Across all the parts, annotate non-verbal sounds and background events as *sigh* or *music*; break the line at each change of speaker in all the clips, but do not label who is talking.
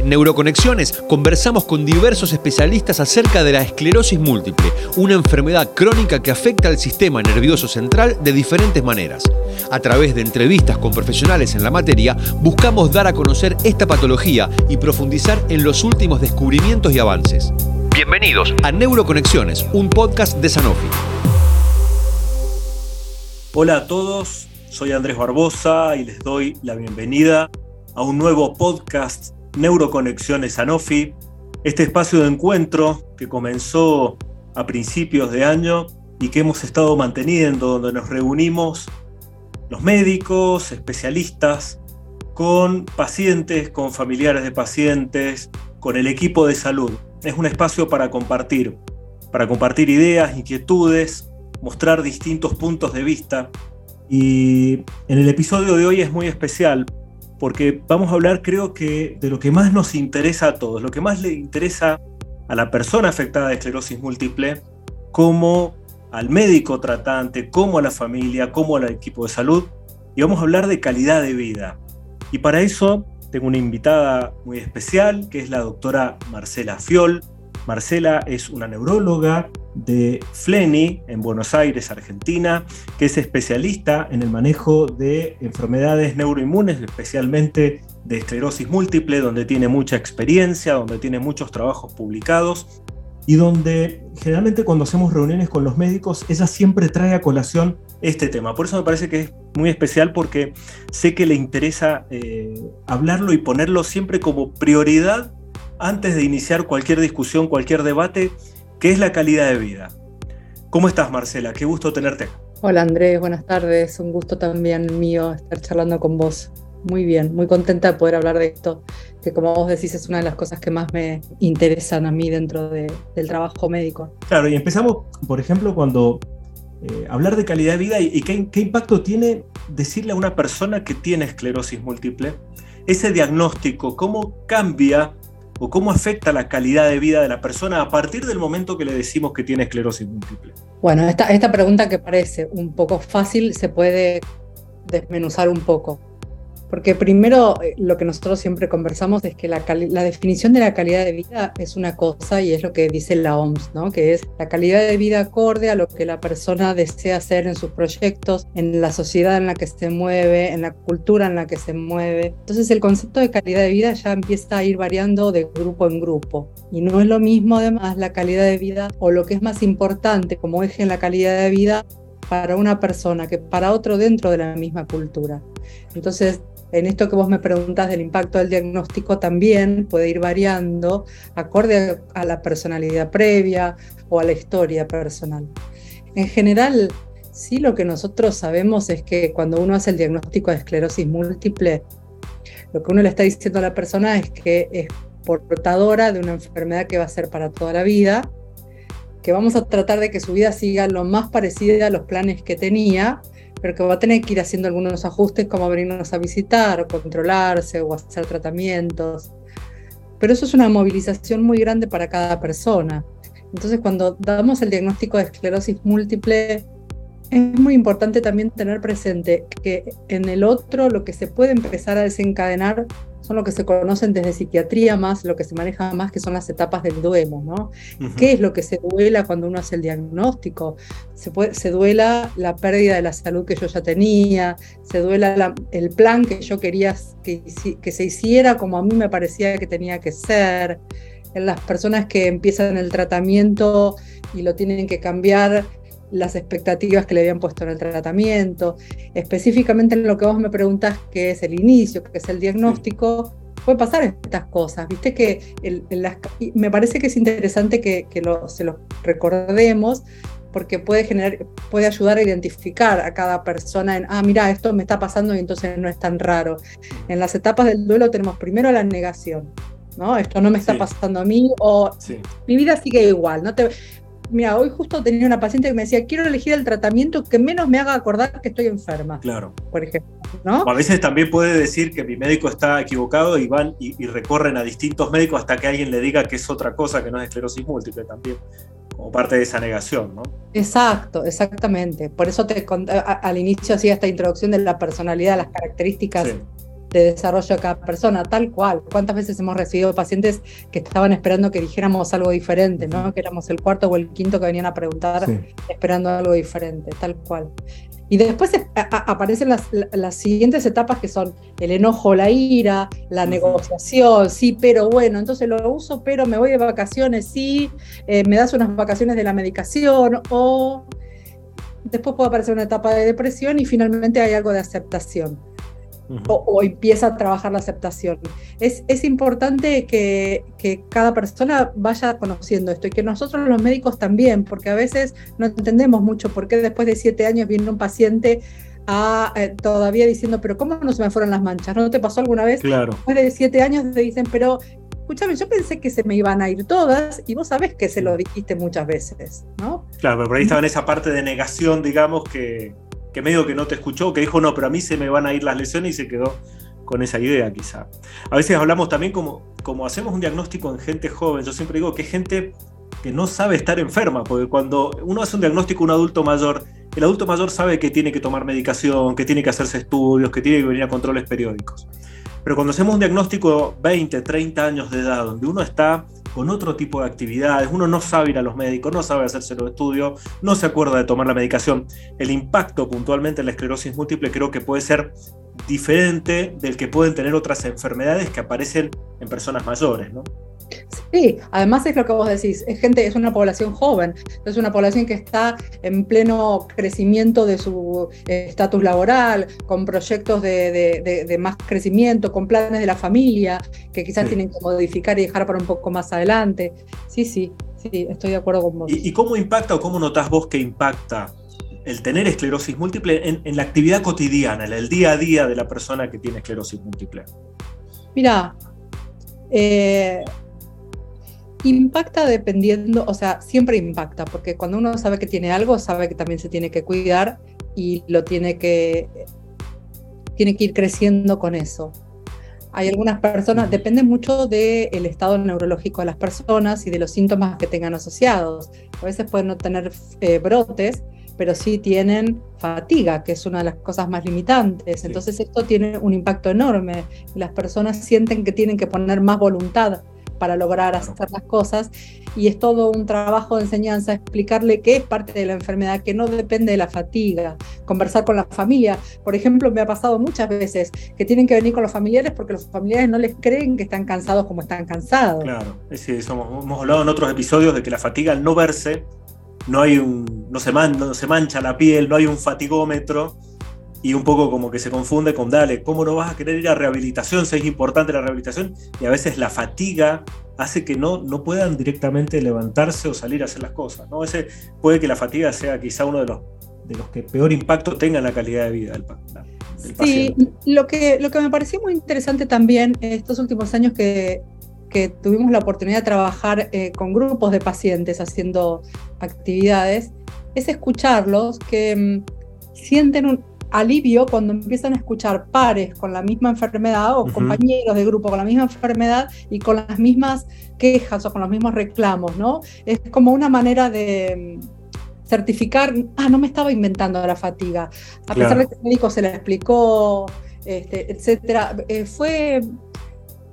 En Neuroconexiones conversamos con diversos especialistas acerca de la esclerosis múltiple, una enfermedad crónica que afecta al sistema nervioso central de diferentes maneras. A través de entrevistas con profesionales en la materia, buscamos dar a conocer esta patología y profundizar en los últimos descubrimientos y avances. Bienvenidos a Neuroconexiones, un podcast de Sanofi.
Hola a todos, soy Andrés Barbosa y les doy la bienvenida a un nuevo podcast Neuroconexiones Sanofi, este espacio de encuentro que comenzó a principios de año y que hemos estado manteniendo, donde nos reunimos los médicos, especialistas, con pacientes, con familiares de pacientes, con el equipo de salud. Es un espacio para compartir, para compartir ideas, inquietudes, mostrar distintos puntos de vista. Y en el episodio de hoy es muy especial porque vamos a hablar creo que de lo que más nos interesa a todos, lo que más le interesa a la persona afectada de esclerosis múltiple, como al médico tratante, como a la familia, como al equipo de salud, y vamos a hablar de calidad de vida. Y para eso tengo una invitada muy especial, que es la doctora Marcela Fiol. Marcela es una neuróloga de FLENI en Buenos Aires, Argentina, que es especialista en el manejo de enfermedades neuroinmunes, especialmente de esclerosis múltiple, donde tiene mucha experiencia, donde tiene muchos trabajos publicados y donde generalmente cuando hacemos reuniones con los médicos, ella siempre trae a colación este tema. Por eso me parece que es muy especial porque sé que le interesa eh, hablarlo y ponerlo siempre como prioridad antes de iniciar cualquier discusión, cualquier debate ¿Qué es la calidad de vida? ¿Cómo estás, Marcela? Qué gusto tenerte.
Hola, Andrés. Buenas tardes. Un gusto también mío estar charlando con vos. Muy bien, muy contenta de poder hablar de esto, que como vos decís es una de las cosas que más me interesan a mí dentro del trabajo médico.
Claro, y empezamos, por ejemplo, cuando eh, hablar de calidad de vida y, qué, qué, impacto tiene decirle a una persona que tiene esclerosis múltiple, ese diagnóstico, cómo cambia o cómo afecta la calidad de vida de la persona a partir del momento que le decimos que tiene esclerosis múltiple?
Bueno, esta, esta pregunta que parece un poco fácil se puede desmenuzar un poco. Porque primero eh, lo que nosotros siempre conversamos es que la, la, definición de la calidad de vida es una cosa y es lo que dice la OMS, ¿no? que es la calidad de vida acorde a lo que la persona desea hacer en sus proyectos, en la sociedad en la que se mueve, en la cultura en la que se mueve. Entonces el concepto de calidad de vida ya empieza a ir variando de grupo en grupo. Y no es lo mismo además la calidad de vida o lo que es más importante como eje en la calidad de vida para una persona que para otro dentro de la misma cultura. Entonces, en esto que vos me preguntas del impacto del diagnóstico también puede ir variando acorde a la personalidad previa o a la historia personal. En general, sí lo que nosotros sabemos es que cuando uno hace el diagnóstico de esclerosis múltiple, lo que uno le está diciendo a la persona es que es portadora de una enfermedad que va a ser para toda la vida, que vamos a tratar de que su vida siga lo más parecida a los planes que tenía, pero que va a tener que ir haciendo algunos ajustes como venirnos a visitar o controlarse o hacer tratamientos. Pero eso es una movilización muy grande para cada persona. Entonces cuando damos el diagnóstico de esclerosis múltiple, es muy importante también tener presente que en el otro lo que se puede empezar a desencadenar son lo que se conocen desde psiquiatría más, lo que se maneja más, que son las etapas del duelo, ¿no? ¿Qué es lo que se duela cuando uno hace el diagnóstico? Se, puede, se duela la pérdida de la salud que yo ya tenía, se duela el plan que yo quería que, que se hiciera como a mí me parecía que tenía que ser. En las personas que empiezan el tratamiento y lo tienen que cambiar, las expectativas que le habían puesto en el tratamiento, específicamente en lo que vos me preguntas, que es el inicio, que es el diagnóstico, puede pasar estas cosas, viste que me parece que es interesante que, se los recordemos porque puede generar, puede ayudar a identificar a cada persona en, ah, mira, esto me está pasando y entonces no es tan raro. En las etapas del duelo tenemos primero la negación, ¿no? Esto no me está pasando a mí o mi vida sigue igual, no te mira, hoy justo tenía una paciente que me decía, quiero elegir el tratamiento que menos me haga acordar que estoy enferma.
Claro. Por ejemplo. ¿no? a veces también puede decir que mi médico está equivocado y van y, recorren a distintos médicos hasta que alguien le diga que es otra cosa que no es esclerosis múltiple también como parte de esa negación, ¿no?
Exacto, exactamente. Por eso te al inicio hacía esta introducción de la personalidad, las características de desarrollo de cada persona, tal cual. ¿Cuántas veces hemos recibido pacientes que estaban esperando que dijéramos algo diferente, ¿no? que éramos el cuarto o el quinto que venían a preguntar esperando algo diferente, tal cual. Y después aparecen las, siguientes etapas que son el enojo, la ira, la negociación, sí, pero bueno, entonces lo uso, pero me voy de vacaciones, sí, eh, me das unas vacaciones de la medicación o después puede aparecer una etapa de depresión y finalmente hay algo de aceptación o, empieza a trabajar la aceptación. Es, es importante que, que, cada persona vaya conociendo esto y que nosotros los médicos también, porque a veces no entendemos mucho por qué después de siete años viene un paciente a, eh, todavía diciendo, pero ¿cómo no se me fueron las manchas? ¿No te pasó alguna vez?
Claro.
Después de siete años te dicen, pero escúchame, yo pensé que se me iban a ir todas y vos sabés que se lo dijiste muchas veces, ¿no?
Claro, pero por ahí estaba en esa parte de negación, digamos, que, que medio que no te escuchó, que dijo, no, pero a mí se me van a ir las lesiones y se quedó con esa idea quizá. A veces hablamos también como, como hacemos un diagnóstico en gente joven, yo siempre digo que es gente que no sabe estar enferma, porque cuando uno hace un diagnóstico a un adulto mayor, el adulto mayor sabe que tiene que tomar medicación, que tiene que hacerse estudios, que tiene que venir a controles periódicos. Pero cuando hacemos un diagnóstico 20, 30 años de edad, donde uno está con otro tipo de actividades, uno no sabe ir a los médicos, no sabe hacerse los estudios, no se acuerda de tomar la medicación, el impacto puntualmente en la esclerosis múltiple creo que puede ser diferente del que pueden tener otras enfermedades que aparecen en personas mayores, ¿no?
Sí, además es lo que vos decís, es gente, es una población joven, es una población que está en pleno crecimiento de su eh, estatus laboral, con proyectos de, más crecimiento, con planes de la familia, que quizás tienen que modificar y dejar para un poco más adelante. Sí, sí, sí, estoy de acuerdo con vos.
¿Y, cómo impacta o cómo notás vos que impacta el tener esclerosis múltiple en, la actividad cotidiana, en el día a día de la persona que tiene esclerosis múltiple?
Mira, eh, Impacta dependiendo, o sea, siempre impacta, porque cuando uno sabe que tiene algo, sabe que también se tiene que cuidar y lo tiene que, tiene que ir creciendo con eso. Hay algunas personas, depende mucho del estado neurológico de las personas y de los síntomas que tengan asociados. A veces pueden no tener eh, brotes, pero sí tienen fatiga, que es una de las cosas más limitantes. Entonces esto tiene un impacto enorme. Las personas sienten que tienen que poner más voluntad para lograr hacer las cosas. Y es todo un trabajo de enseñanza, explicarle qué es parte de la enfermedad, que no depende de la fatiga, conversar con la familia. Por ejemplo, me ha pasado muchas veces que tienen que venir con los familiares porque los familiares no les creen que están cansados como están cansados.
Claro, sí, somos, hemos hablado en otros episodios de que la fatiga al no verse, no, hay un, no, se no se mancha la piel, no hay un fatigómetro y un poco como que se confunde con, dale, ¿cómo no vas a querer ir a rehabilitación si es importante la rehabilitación? Y a veces la fatiga hace que no, no puedan directamente levantarse o salir a hacer las cosas. ¿no? Ese, puede que la fatiga sea quizá uno de los, de los que peor impacto tenga en la calidad de vida del,
sí, Lo que, lo que me pareció muy interesante también estos últimos años que, que tuvimos la oportunidad de trabajar eh, con grupos de pacientes haciendo actividades, es escucharlos que mm, sienten un, alivio cuando empiezan a escuchar pares con la misma enfermedad o compañeros de grupo con la misma enfermedad y con las mismas quejas o con los mismos reclamos, ¿no? Es como una manera de mm, certificar, ah, no me estaba inventando la fatiga, a pesar de que el médico se la explicó, este, etcétera. Eh, fue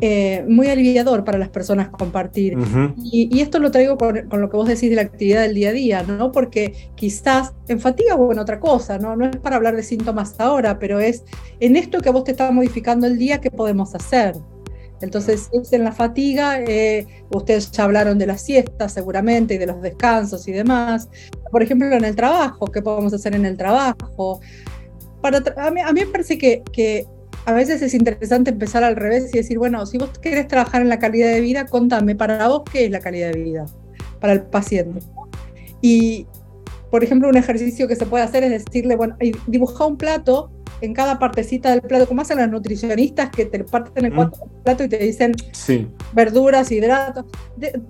eh, muy aliviador para las personas compartir. y, esto lo traigo con, lo que vos decís de la actividad del día a día, ¿no? Porque quizás en fatiga o en otra cosa, ¿no? No es para hablar de síntomas ahora, pero es en esto que vos te está modificando el día, ¿qué podemos hacer? Entonces, es en la fatiga, eh, ustedes ya hablaron de la siesta seguramente y de los descansos y demás. Por ejemplo, en el trabajo, ¿qué podemos hacer en el trabajo? Para a, mí, a mí me parece que, que a veces es interesante empezar al revés y decir, bueno, si vos querés trabajar en la calidad de vida, contame, para vos, ¿qué es la calidad de vida? Para el paciente. Y, por ejemplo, un ejercicio que se puede hacer es decirle, bueno, dibuja un plato en cada partecita del plato, como hacen los nutricionistas que te parten el plato y te dicen verduras, hidratos.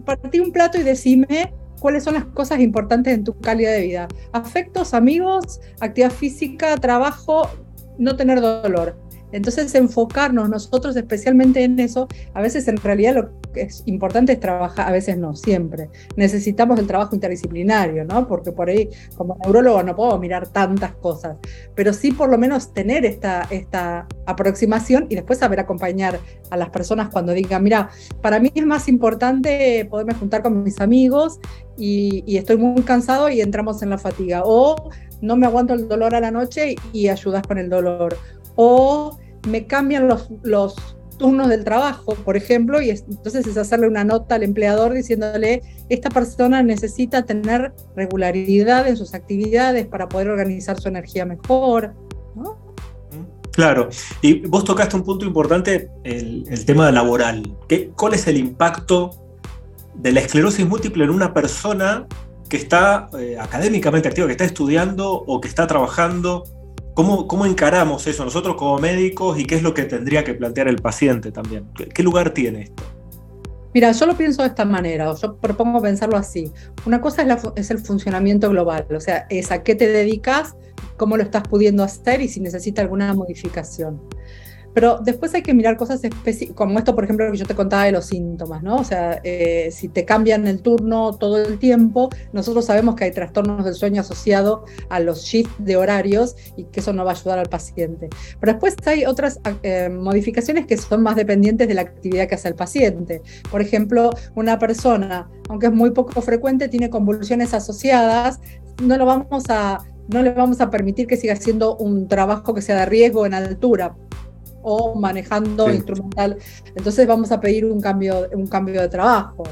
partí un plato y decime cuáles son las cosas importantes en tu calidad de vida. Afectos, amigos, actividad física, trabajo, no tener dolor Entonces, enfocarnos nosotros especialmente en eso, a veces en realidad lo que es importante es trabajar, a veces no, siempre. Necesitamos el trabajo interdisciplinario, ¿no? Porque por ahí, como neurólogo, no puedo mirar tantas cosas, pero sí por lo menos tener esta, esta aproximación y después saber acompañar a las personas cuando digan, mira, para mí es más importante poderme juntar con mis amigos y, y estoy muy cansado y entramos en la fatiga. O no me aguanto el dolor a la noche y, ayudas con el dolor. O me cambian los, turnos del trabajo, por ejemplo, y entonces es hacerle una nota al empleador diciéndole, esta persona necesita tener regularidad en sus actividades para poder organizar su energía mejor.
Claro, y vos tocaste un punto importante, el, el tema laboral. ¿Qué, ¿Cuál es el impacto de la esclerosis múltiple en una persona que está eh, académicamente activo, que está estudiando o que está trabajando. ¿Cómo, ¿Cómo, encaramos eso nosotros como médicos y qué es lo que tendría que plantear el paciente también? ¿Qué, lugar tiene esto?
Mira, yo lo pienso de esta manera, o yo propongo pensarlo así. Una cosa es, es el funcionamiento global, o sea, es a qué te dedicas, cómo lo estás pudiendo hacer y si necesita alguna modificación. Pero después hay que mirar cosas específicas, como esto, por ejemplo, que yo te contaba de los síntomas, ¿no? O sea, eh, si te cambian el turno todo el tiempo, nosotros sabemos que hay trastornos del sueño asociado a los shifts de horarios y que eso no va a ayudar al paciente. Pero después hay otras eh, modificaciones que son más dependientes de la actividad que hace el paciente. Por ejemplo, una persona, aunque es muy poco frecuente, tiene convulsiones asociadas, no lo vamos a no le vamos a permitir que siga haciendo un trabajo que sea de riesgo en altura, o manejando instrumental. Entonces vamos a pedir un cambio, un cambio de trabajo.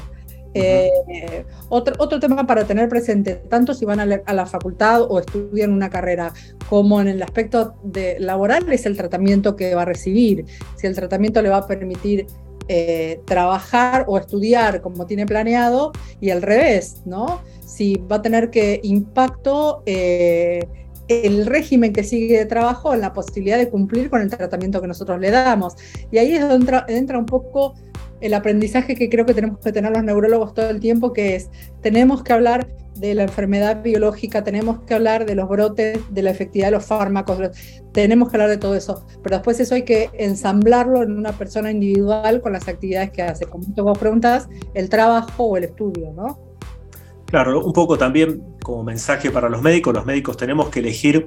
Eh, otro, otro tema para tener presente, tanto si van a la, facultad o estudian una carrera, como en el aspecto de laboral, es el tratamiento que va a recibir. Si el tratamiento le va a permitir eh, trabajar o estudiar como tiene planeado, y al revés, ¿no? Si va a tener que impacto eh, el régimen que sigue de trabajo en la posibilidad de cumplir con el tratamiento que nosotros le damos. Y ahí es donde entra, un poco el aprendizaje que creo que tenemos que tener los neurólogos todo el tiempo, que es, tenemos que hablar de la enfermedad biológica, tenemos que hablar de los brotes, de la efectividad de los fármacos, tenemos que hablar de todo eso, pero después eso hay que ensamblarlo en una persona individual con las actividades que hace, como vos preguntas, el trabajo o el estudio, ¿no?
Claro, un poco también como mensaje para los médicos, los médicos tenemos que elegir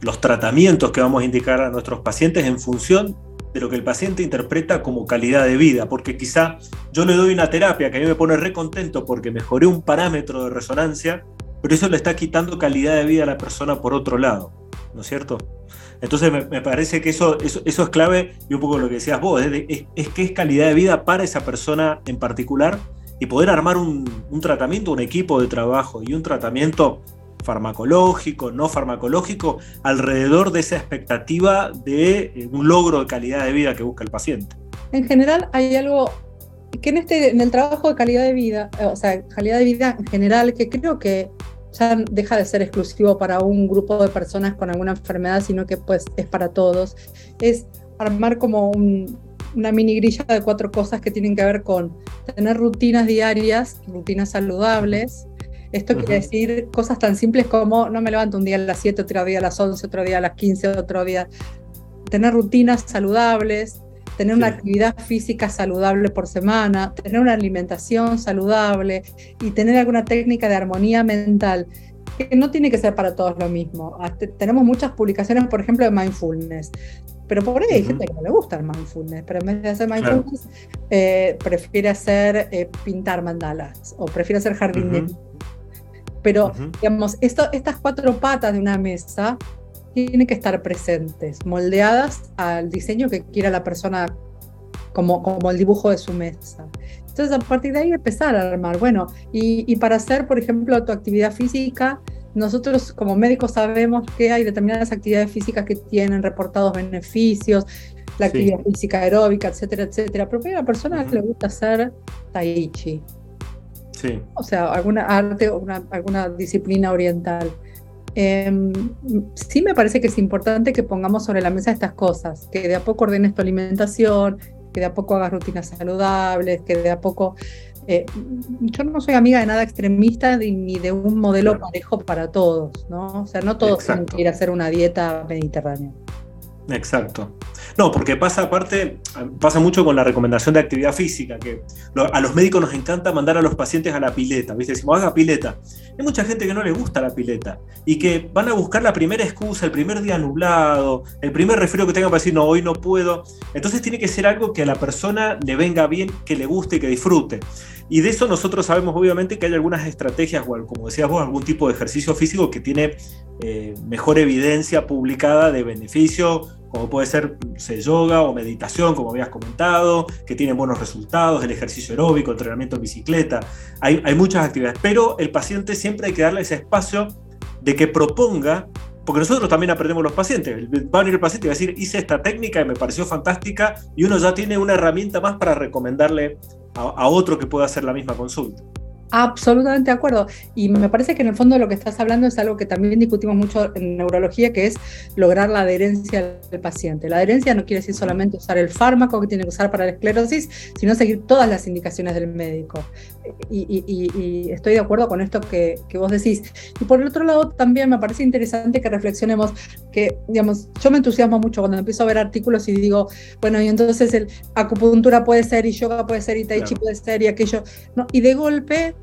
los tratamientos que vamos a indicar a nuestros pacientes en función de lo que el paciente interpreta como calidad de vida, porque quizá yo le doy una terapia que a mí me pone re contento porque mejoré un parámetro de resonancia, pero eso le está quitando calidad de vida a la persona por otro lado, ¿no es cierto? Entonces me, parece que eso, eso, es clave y un poco lo que decías vos, es, es que es calidad de vida para esa persona en particular y poder armar un, tratamiento, un equipo de trabajo y un tratamiento farmacológico, no farmacológico, alrededor de esa expectativa de eh, un logro de calidad de vida que busca el paciente.
En general hay algo que en, este, en el trabajo de calidad de vida, o sea, calidad de vida en general, que creo que ya deja de ser exclusivo para un grupo de personas con alguna enfermedad, sino que pues es para todos, es armar como un, una mini grilla de cuatro cosas que tienen que ver con tener rutinas diarias, rutinas saludables. Esto quiere decir cosas tan simples como no me levanto un día a las 7, otro día a las 11, otro día a las 15, otro día. Tener rutinas saludables, tener una actividad física saludable por semana, tener una alimentación saludable y tener alguna técnica de armonía mental que no tiene que ser para todos lo mismo. tenemos muchas publicaciones, por ejemplo, de mindfulness. Pero por ahí hay gente que no le gusta el mindfulness, pero en vez de hacer mindfulness, eh, prefiere hacer eh, pintar mandalas o prefiere hacer jardinería. Pero, digamos, esto, estas cuatro patas de una mesa tienen que estar presentes, moldeadas al diseño que quiera la persona, como, como el dibujo de su mesa. Entonces, a partir de ahí empezar a armar. Bueno, y, y para hacer, por ejemplo, tu actividad física, nosotros como médicos sabemos que hay determinadas actividades físicas que tienen reportados beneficios, la actividad física aeróbica, etcétera, etcétera. Pero a la persona le gusta hacer tai chi. Sí. O sea, alguna arte o alguna disciplina oriental. Em, sí me parece que es importante que pongamos sobre la mesa estas cosas, que de a poco ordenes tu alimentación, que de a poco hagas rutinas saludables, que de a poco eh, yo no soy amiga de nada extremista ni de un modelo parejo para todos, ¿no? O sea, no todos tienen que ir a hacer una dieta mediterránea.
Exacto. No, porque pasa aparte, pasa mucho con la recomendación de actividad física, que a los médicos nos encanta mandar a los pacientes a la pileta, ¿viste? Decimos, haga pileta. Hay mucha gente que no le gusta la pileta y que van a buscar la primera excusa, el primer día nublado, el primer resfrío que tenga para decir, no, hoy no puedo. Entonces tiene que ser algo que a la persona le venga bien, que le guste y que disfrute. Y de eso nosotros sabemos obviamente que hay algunas estrategias, o como decías vos, algún tipo de ejercicio físico que tiene eh, mejor evidencia publicada de beneficio, como puede ser yoga o meditación, como habías comentado, que tienen buenos resultados, el ejercicio aeróbico, entrenamiento en bicicleta. Hay, hay muchas actividades, pero el paciente siempre hay que darle ese espacio de que proponga porque nosotros también aprendemos los pacientes. Va a venir el paciente y va a decir, hice esta técnica y me pareció fantástica, y uno ya tiene una herramienta más para recomendarle a, otro que pueda hacer la misma consulta.
Absolutamente de acuerdo. Y me parece que en el fondo lo que estás hablando es algo que también discutimos mucho en neurología, que es lograr la adherencia del paciente. La adherencia no quiere decir solamente usar el fármaco que tiene que usar para la esclerosis, sino seguir todas las indicaciones del médico. Y, estoy de acuerdo con esto que, vos decís. Y por el otro lado, también me parece interesante que reflexionemos que, digamos, yo me entusiasmo mucho cuando empiezo a ver artículos y digo, bueno, y entonces el acupuntura puede ser, y yoga puede ser, y tai chi puede ser, y aquello. No, y de golpe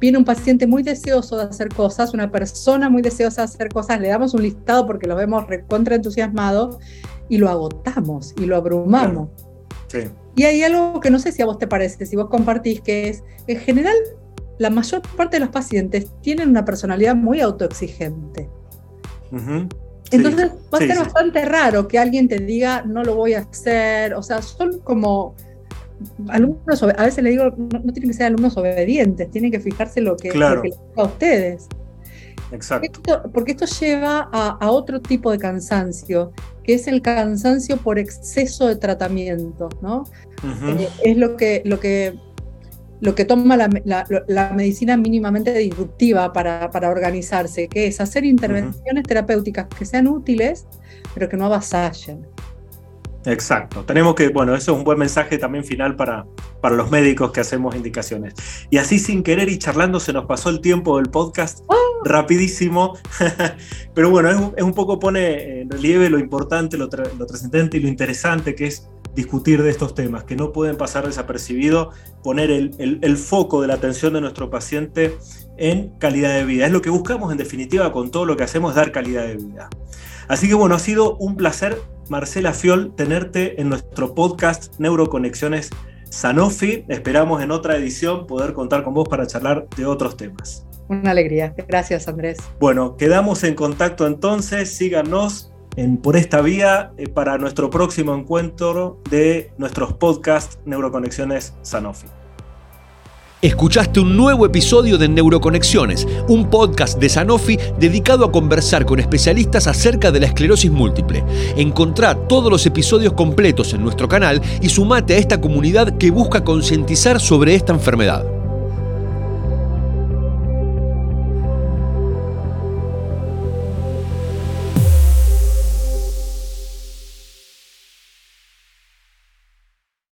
viene un paciente muy deseoso de hacer cosas, una persona muy deseosa de hacer cosas, le damos un listado porque lo vemos recontra entusiasmado y lo agotamos y lo abrumamos. Y hay algo que no sé si a vos te parece, si vos compartís, que es, en general, la mayor parte de los pacientes tienen una personalidad muy autoexigente. Entonces va a ser bastante raro que alguien te diga, no lo voy a hacer, o sea, son como alumnos, a veces le digo, no, tienen que ser alumnos obedientes, tienen que fijarse lo que, lo que les a ustedes.
Exacto.
porque esto lleva a, otro tipo de cansancio, que es el cansancio por exceso de tratamiento, ¿no? Eh, es lo que, lo que, lo que toma la, la, medicina mínimamente disruptiva para, para, organizarse, que es hacer intervenciones terapéuticas que sean útiles, pero que no avasallen.
Exacto. Tenemos que, bueno, eso es un buen mensaje también final para, para los médicos que hacemos indicaciones. Y así sin querer y charlando se nos pasó el tiempo del podcast ¡Ah! Rapidísimo. *laughs* Pero bueno, es, un poco pone en relieve lo importante, lo, trascendente y lo interesante que es discutir de estos temas, que no pueden pasar desapercibido, poner el, el foco de la atención de nuestro paciente en calidad de vida. Es lo que buscamos en definitiva con todo lo que hacemos, dar calidad de vida. Así que bueno, ha sido un placer, Marcela Fiol, tenerte en nuestro podcast Neuroconexiones Sanofi. Esperamos en otra edición poder contar con vos para charlar de otros temas.
Una alegría. Gracias, Andrés.
Bueno, quedamos en contacto entonces. Síganos en, por esta vía eh, para nuestro próximo encuentro de nuestros podcasts Neuroconexiones Sanofi.
Escuchaste un nuevo episodio de Neuroconexiones, un podcast de Sanofi dedicado a conversar con especialistas acerca de la esclerosis múltiple. Encontrá todos los episodios completos en nuestro canal y sumate a esta comunidad que busca concientizar sobre esta enfermedad.